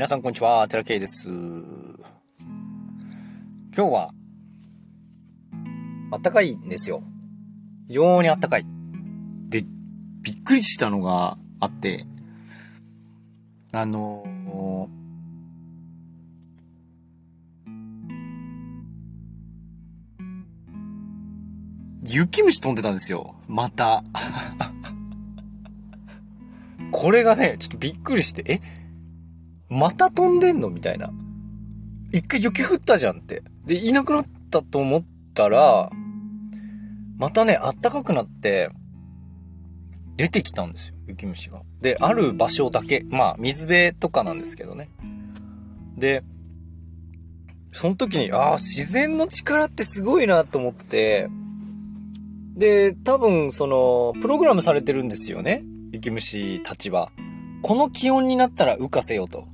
皆さんこんにちは、寺圭です。今日は、あったかいんですよ。非常にあったかい。で、びっくりしたのがあって、あの雪虫飛んでたんですよ。また。これがね、ちょっとびっくりして、え？また飛んでんの？みたいな。一回雪降ったじゃんって。で、いなくなったと思ったら、またね、あったかくなって、出てきたんですよ、雪虫が。で、ある場所だけ、まあ、水辺とかなんですけどね。で、その時に、ああ、自然の力ってすごいなと思って、で、多分、その、プログラムされてるんですよね。雪虫たちは。この気温になったら浮かせようと。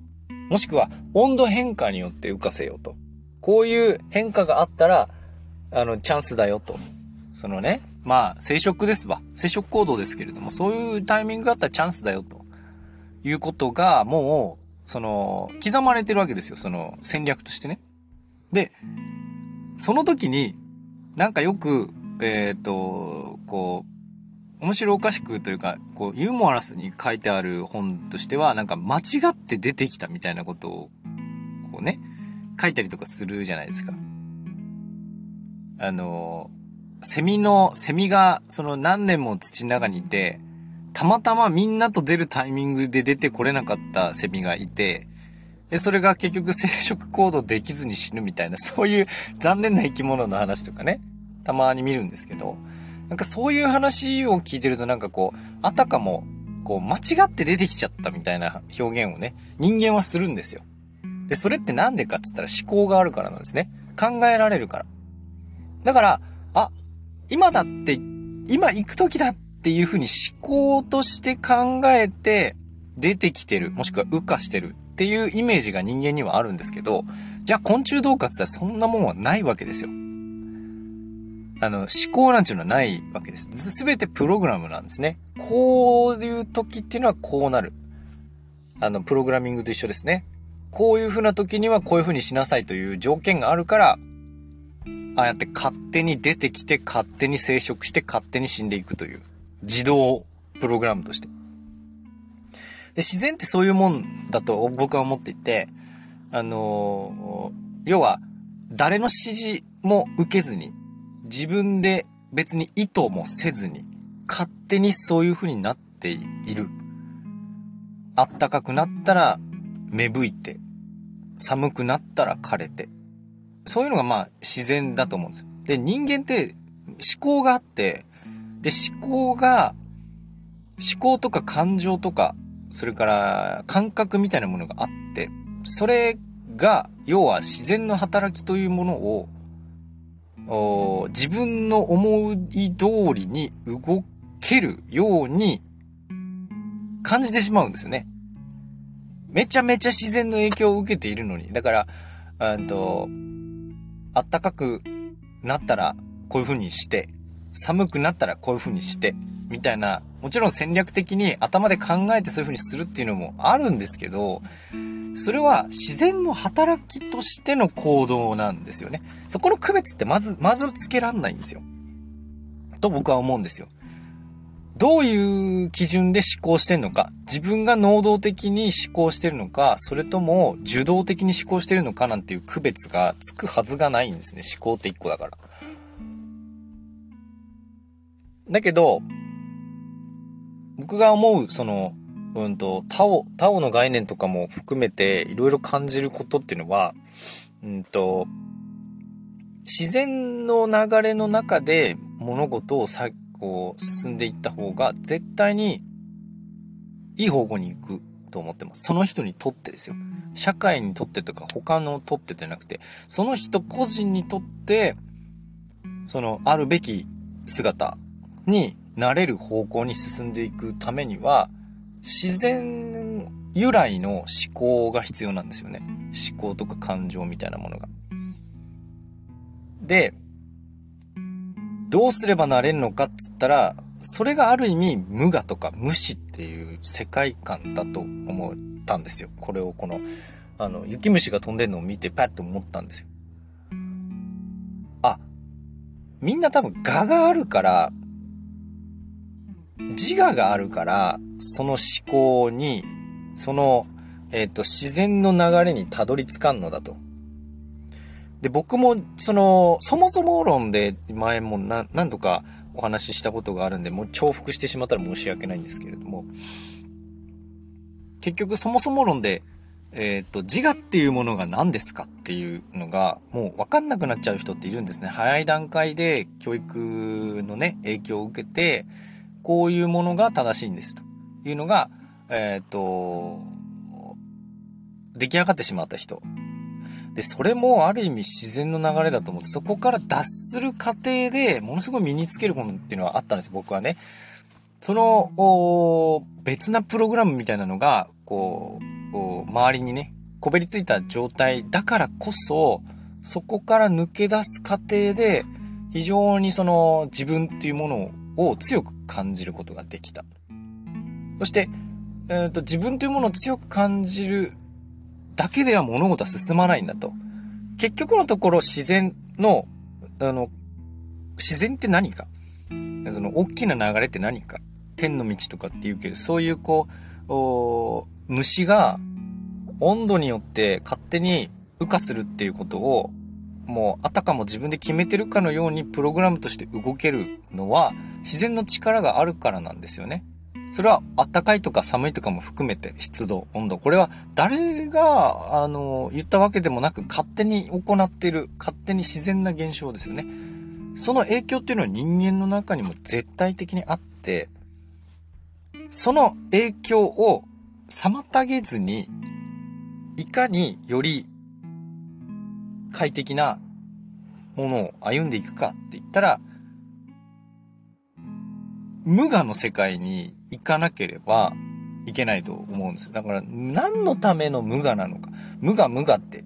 もしくは、温度変化によって浮かせようと。こういう変化があったら、あの、チャンスだよと。そのね、まあ、生殖ですわ。生殖行動ですけれども、そういうタイミングがあったらチャンスだよと。いうことが、もう、その、刻まれてるわけですよ。その、戦略としてね。で、その時に、なんかよく、えっ、ー、と、こう、面白おかしくというか、こう、ユーモアラスに書いてある本としては、なんか間違って出てきたみたいなことを、こうね、書いたりとかするじゃないですか。あの、セミの、セミが、その何年も土の中にいて、たまたまみんなと出るタイミングで出てこれなかったセミがいて、で、それが結局生殖行動できずに死ぬみたいな、そういう残念な生き物の話とかね、たまに見るんですけど、なんかそういう話を聞いてるとなんかこう、あたかも、こう、間違って出てきちゃったみたいな表現をね、人間はするんですよ。で、それってなんでかって言ったら思考があるからなんですね。考えられるから。だから、あ、今だって、今行く時だっていうふうに思考として考えて出てきてる、もしくは羽化してるっていうイメージが人間にはあるんですけど、じゃあ昆虫どうかって言ったらそんなもんはないわけですよ。あの、思考なんていうのはないわけです。すべてプログラムなんですね。こういう時っていうのはこうなる。あの、プログラミングと一緒ですね。こういう風な時にはこういう風にしなさいという条件があるから、ああやって勝手に出てきて、勝手に生殖して、勝手に死んでいくという、自動プログラムとして。で自然ってそういうもんだと僕は思っていて、あのー、要は、誰の指示も受けずに、自分で別に意図もせずに、勝手にそういう風になっている。あったかくなったら芽吹いて、寒くなったら枯れて。そういうのがまあ自然だと思うんですよ。で、人間って思考があって、で、思考が、思考とか感情とか、それから感覚みたいなものがあって、それが、要は自然の働きというものを自分の思い通りに動けるように感じてしまうんですね。めちゃめちゃ自然の影響を受けているのに。だから、うんと、暖かくなったらこういう風にして、寒くなったらこういう風にして、みたいな、もちろん戦略的に頭で考えてそういう風にするっていうのもあるんですけど、それは自然の働きとしての行動なんですよね。そこの区別ってまず、まずつけらんないんですよ。と僕は思うんですよ。どういう基準で思考してんのか、自分が能動的に思考してるのか、それとも受動的に思考してるのかなんていう区別がつくはずがないんですね。思考って一個だから。だけど、僕が思う、その、うんと、タオ、タオの概念とかも含めていろいろ感じることっていうのは、うんと、自然の流れの中で物事をさ、こう、進んでいった方が絶対にいい方向に行くと思ってます。その人にとってですよ。社会にとってとか他のとってじゃなくて、その人個人にとって、その、あるべき姿になれる方向に進んでいくためには、自然由来の思考が必要なんですよね。思考とか感情みたいなものが。で、どうすればなれるのかっつったら、それがある意味無我とか無視っていう世界観だと思ったんですよ。これをこのあの、雪虫が飛んでるのを見てパッと思ったんですよ。あ、みんな多分我があるから、自我があるから、その思考に、その、えっ、ー、と、自然の流れにたどり着かんのだと。で、僕も、その、そもそも論で前も何何度かお話ししたことがあるんで、もう重複してしまったら申し訳ないんですけれども、結局そもそも論で、えっ、ー、と、自我っていうものが何ですかっていうのが、もう分かんなくなっちゃう人っているんですね。早い段階で教育のね、影響を受けて、こういうものが正しいんですというのが、えっ、ー、と、出来上がってしまった人。で、それもある意味自然の流れだと思って、そこから脱する過程でものすごい身につけるものっていうのはあったんです、僕はね。その、別なプログラムみたいなのが、こう、周りにね、こべりついた状態だからこそ、そこから抜け出す過程で、非常にその自分っていうものを強く感じることができた。そして、え、ー、と、自分というものを強く感じるだけでは物事は進まないんだと。結局のところ自然の、あの、自然って何か？その大きな流れって何か？天の道とかって言うけど、そういうこう、虫が温度によって勝手に羽化するっていうことを、もうあたかも自分で決めてるかのようにプログラムとして動けるのは自然の力があるからなんですよね。それは暖かいとか寒いとかも含めて湿度、温度。これは誰が、あの、言ったわけでもなく勝手に行っている、勝手に自然な現象ですよね。その影響っていうのは人間の中にも絶対的にあって、その影響を妨げずに、いかにより快適なものを歩んでいくかって言ったら、無我の世界に行かなければいけないと思うんですよ。だから、何のための無我なのか。無我無我って、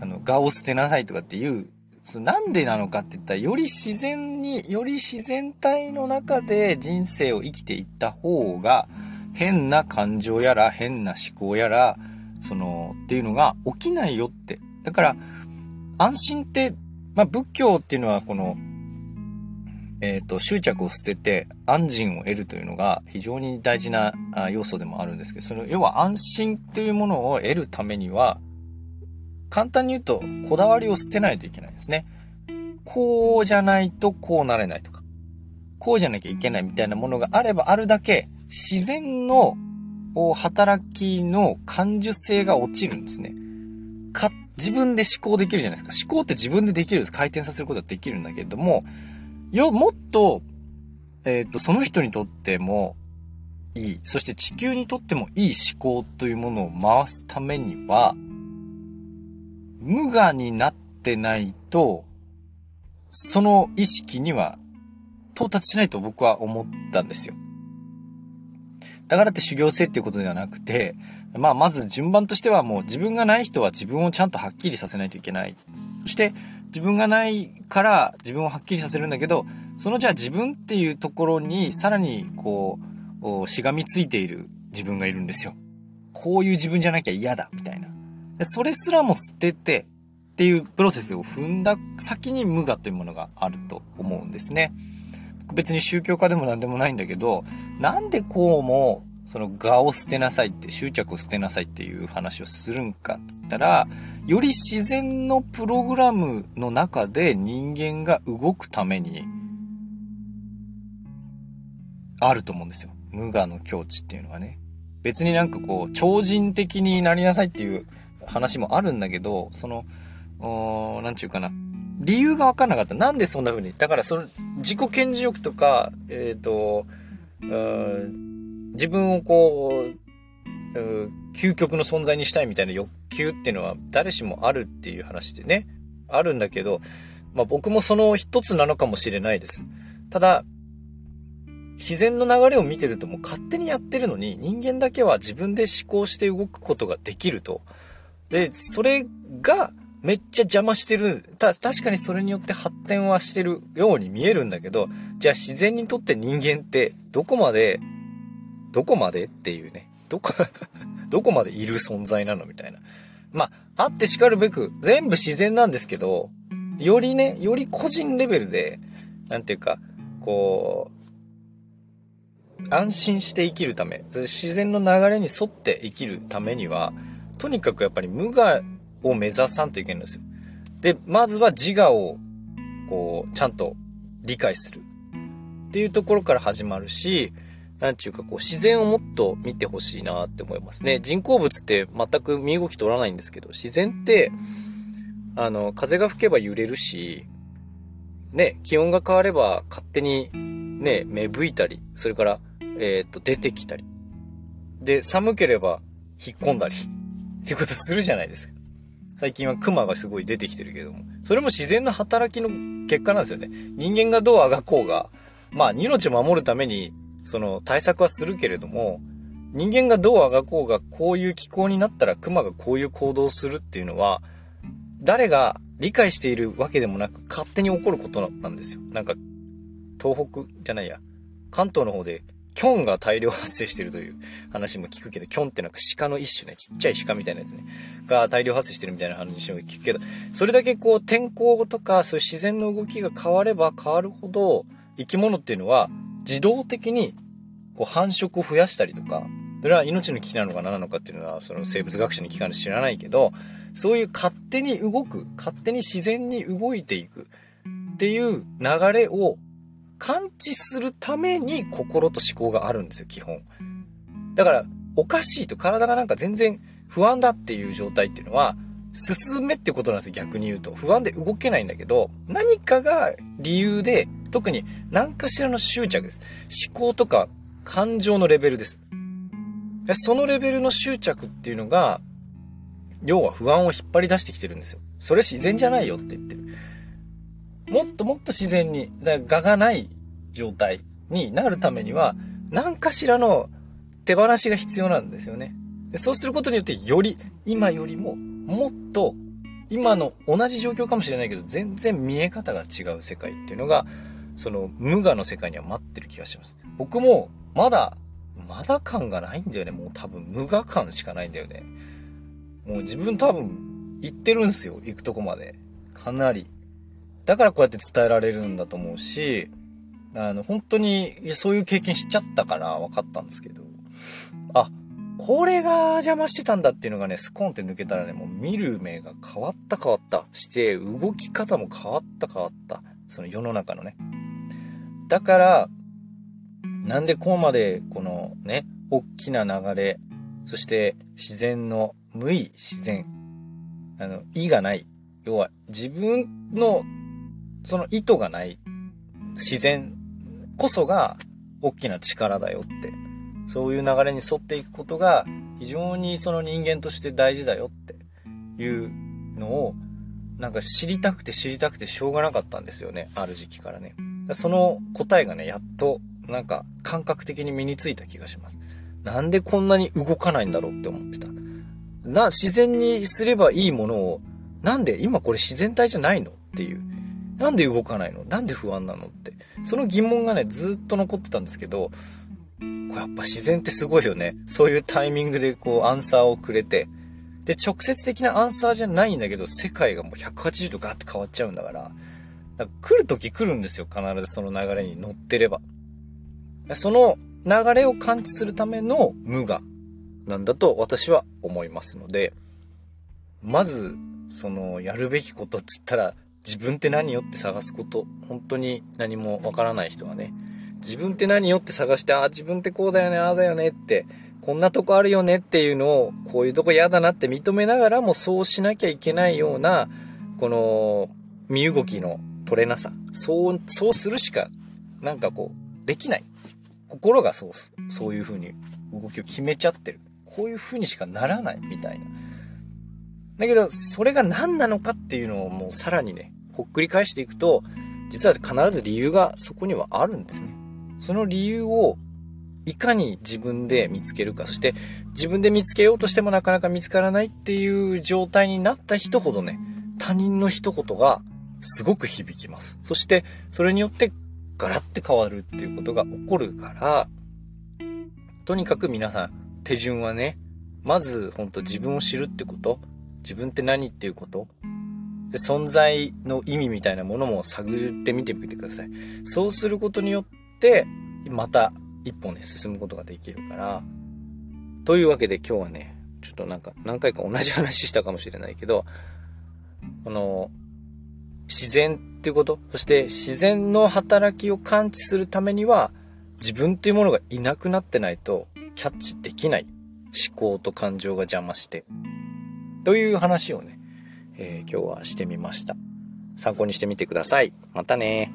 あの、我を捨てなさいとかっていうなんでなのかって言ったら、より自然に、より自然体の中で人生を生きていった方が、変な感情やら、変な思考やら、その、っていうのが起きないよって。だから、安心って、まあ仏教っていうのはこの、えっ、ー、と、執着を捨てて安心を得るというのが非常に大事な要素でもあるんですけど、その、要は安心というものを得るためには、簡単に言うと、こだわりを捨てないといけないですね。こうじゃないとこうなれないとか、こうじゃなきゃいけないみたいなものがあればあるだけ、自然の働きの感受性が落ちるんですね。自分で思考できるじゃないですか。思考って自分でできるんです。回転させることはできるんだけれども、よ、もっと、えっ、ー、と、その人にとってもいい、そして地球にとってもいい思考というものを回すためには、無我になってないと、その意識には到達しないと僕は思ったんですよ。だからって修行性っていうことではなくて、まあまず順番としてはもう自分がない人は自分をちゃんとはっきりさせないといけない。そして自分がないから自分をはっきりさせるんだけど、そのじゃあ自分っていうところにさらにこう、しがみついている自分がいるんですよ。こういう自分じゃなきゃ嫌だ、みたいな。それすらも捨ててっていうプロセスを踏んだ先に無我というものがあると思うんですね。別に宗教家でも何でもないんだけど、なんでこうも、その我を捨てなさいって、執着を捨てなさいっていう話をするんかっつったら、より自然のプログラムの中で人間が動くために、あると思うんですよ。無我の境地っていうのはね。別になんかこう、超人的になりなさいっていう話もあるんだけど、その、なんちゅうかな。理由がわかんなかった。なんでそんな風に？だからその、自己顕示欲とか、えっ、ー、と、自分をこう、究極の存在にしたいみたいな欲求っていうのは誰しもあるっていう話でね、あるんだけど、まあ僕もその一つなのかもしれないです。ただ、自然の流れを見てるともう勝手にやってるのに人間だけは自分で思考して動くことができると。で、それがめっちゃ邪魔してる。た、確かにそれによって発展はしてるように見えるんだけど、じゃあ自然にとって人間ってどこまで、どこまでっていうね。どこ どこまでいる存在なのみたいな。まあ、あって叱るべく、全部自然なんですけど、よりね、より個人レベルで、なんていうか、こう、安心して生きるため、自然の流れに沿って生きるためには、とにかくやっぱり無我を目指さんといけないんですよ。で、まずは自我を、こう、ちゃんと理解する。っていうところから始まるし、なんちゅうかこう自然をもっと見てほしいなって思いますね。人工物って全く身動き取らないんですけど、自然って、あの、風が吹けば揺れるし、ね、気温が変われば勝手にね、芽吹いたり、それから、えっ、ー、と、出てきたり。で、寒ければ引っ込んだり。っていうことするじゃないですか。最近は熊がすごい出てきてるけども。それも自然の働きの結果なんですよね。人間がどうあがこうが、まあ、命を守るために、その対策はするけれども、人間がどうあがこうがこういう気候になったら熊がこういう行動をするっていうのは、誰が理解しているわけでもなく勝手に起こることなんですよ。なんか、東北じゃないや、関東の方でキョンが大量発生してるという話も聞くけど、キョンってなんか鹿の一種ね、ちっちゃい鹿みたいなやつね、が大量発生してるみたいな話も聞くけど、それだけこう天候とかそういう自然の動きが変われば変わるほど、生き物っていうのは自動的にこう繁殖を増やしたりとか、それは命の危機なのか何なのかっていうのは、その生物学者に聞かない知らないけど、そういう勝手に動く、勝手に自然に動いていくっていう流れを感知するために心と思考があるんですよ、基本。だから、おかしいと体がなんか全然不安だっていう状態っていうのは、進めってことなんですよ、逆に言うと。不安で動けないんだけど、何かが理由で、特に何かしらの執着です。思考とか感情のレベルです。そのレベルの執着っていうのが、要は不安を引っ張り出してきてるんですよ。それ自然じゃないよって言ってる。もっともっと自然に、だから我がない状態になるためには、何かしらの手放しが必要なんですよね。でそうすることによって、より、今よりも、もっと、今の同じ状況かもしれないけど、全然見え方が違う世界っていうのが、その無我の世界には待ってる気がします。僕も、まだ、まだ感がないんだよね。もう多分無我感しかないんだよね。もう自分多分、行ってるんすよ。行くとこまで。かなり。だからこうやって伝えられるんだと思うし、あの、本当に、そういう経験しちゃったから分かったんですけど、あ、これが邪魔してたんだっていうのがね、スコンって抜けたらね、もう見る目が変わった変わった。して、動き方も変わった変わった。その世の中のね。だから、なんでこうまで、このね、大きな流れ、そして自然の無意自然、あの、意がない。要は自分のその意図がない自然こそが大きな力だよって、そういう流れに沿っていくことが非常にその人間として大事だよっていうのをなんか知りたくて知りたくてしょうがなかったんですよね。ある時期からね。その答えがね、やっとなんか感覚的に身についた気がします。なんでこんなに動かないんだろうって思ってた。な、自然にすればいいものを、なんで今これ自然体じゃないのっていう。なんで動かないの？なんで不安なのって。その疑問がね、ずっと残ってたんですけど、これやっぱ自然ってすごいよね。そういうタイミングでこうアンサーをくれて。で、直接的なアンサーじゃないんだけど、世界がもう180度ガーって変わっちゃうんだから。か来る時来るんですよ。必ずその流れに乗ってれば。その流れを感知するための無我なんだと私は思いますので、まず、その、やるべきことっつったら、自分って何よって探すこと、本当に何もわからない人はね、自分って何よって探して、ああ、自分ってこうだよね、ああだよねって、こんなとこあるよねっていうのを、こういうとこ嫌だなって認めながらもそうしなきゃいけないような、この、身動きの取れなさ。そう、そうするしか、なんかこう、できない。心がそう、そういう風に動きを決めちゃってる。こういう風にしかならないみたいな。だけど、それが何なのかっていうのをもうさらにね、ほっくり返していくと、実は必ず理由がそこにはあるんですね。その理由をいかに自分で見つけるか、そして自分で見つけようとしてもなかなか見つからないっていう状態になった人ほどね、他人の一言がすごく響きます。そしてそれによってガラッて変わるっていうことが起こるから、とにかく皆さん手順はね、まず本当自分を知るってこと自分って何っていうことで存在の意味みたいなものも探ってみてみてください。そうすることによって、また一本ね、進むことができるから。というわけで今日はね、ちょっとなんか何回か同じ話したかもしれないけど、あの、自然っていうこと、そして自然の働きを感知するためには、自分っていうものがいなくなってないとキャッチできない思考と感情が邪魔して。という話をね、えー、今日はしてみました。参考にしてみてください。またね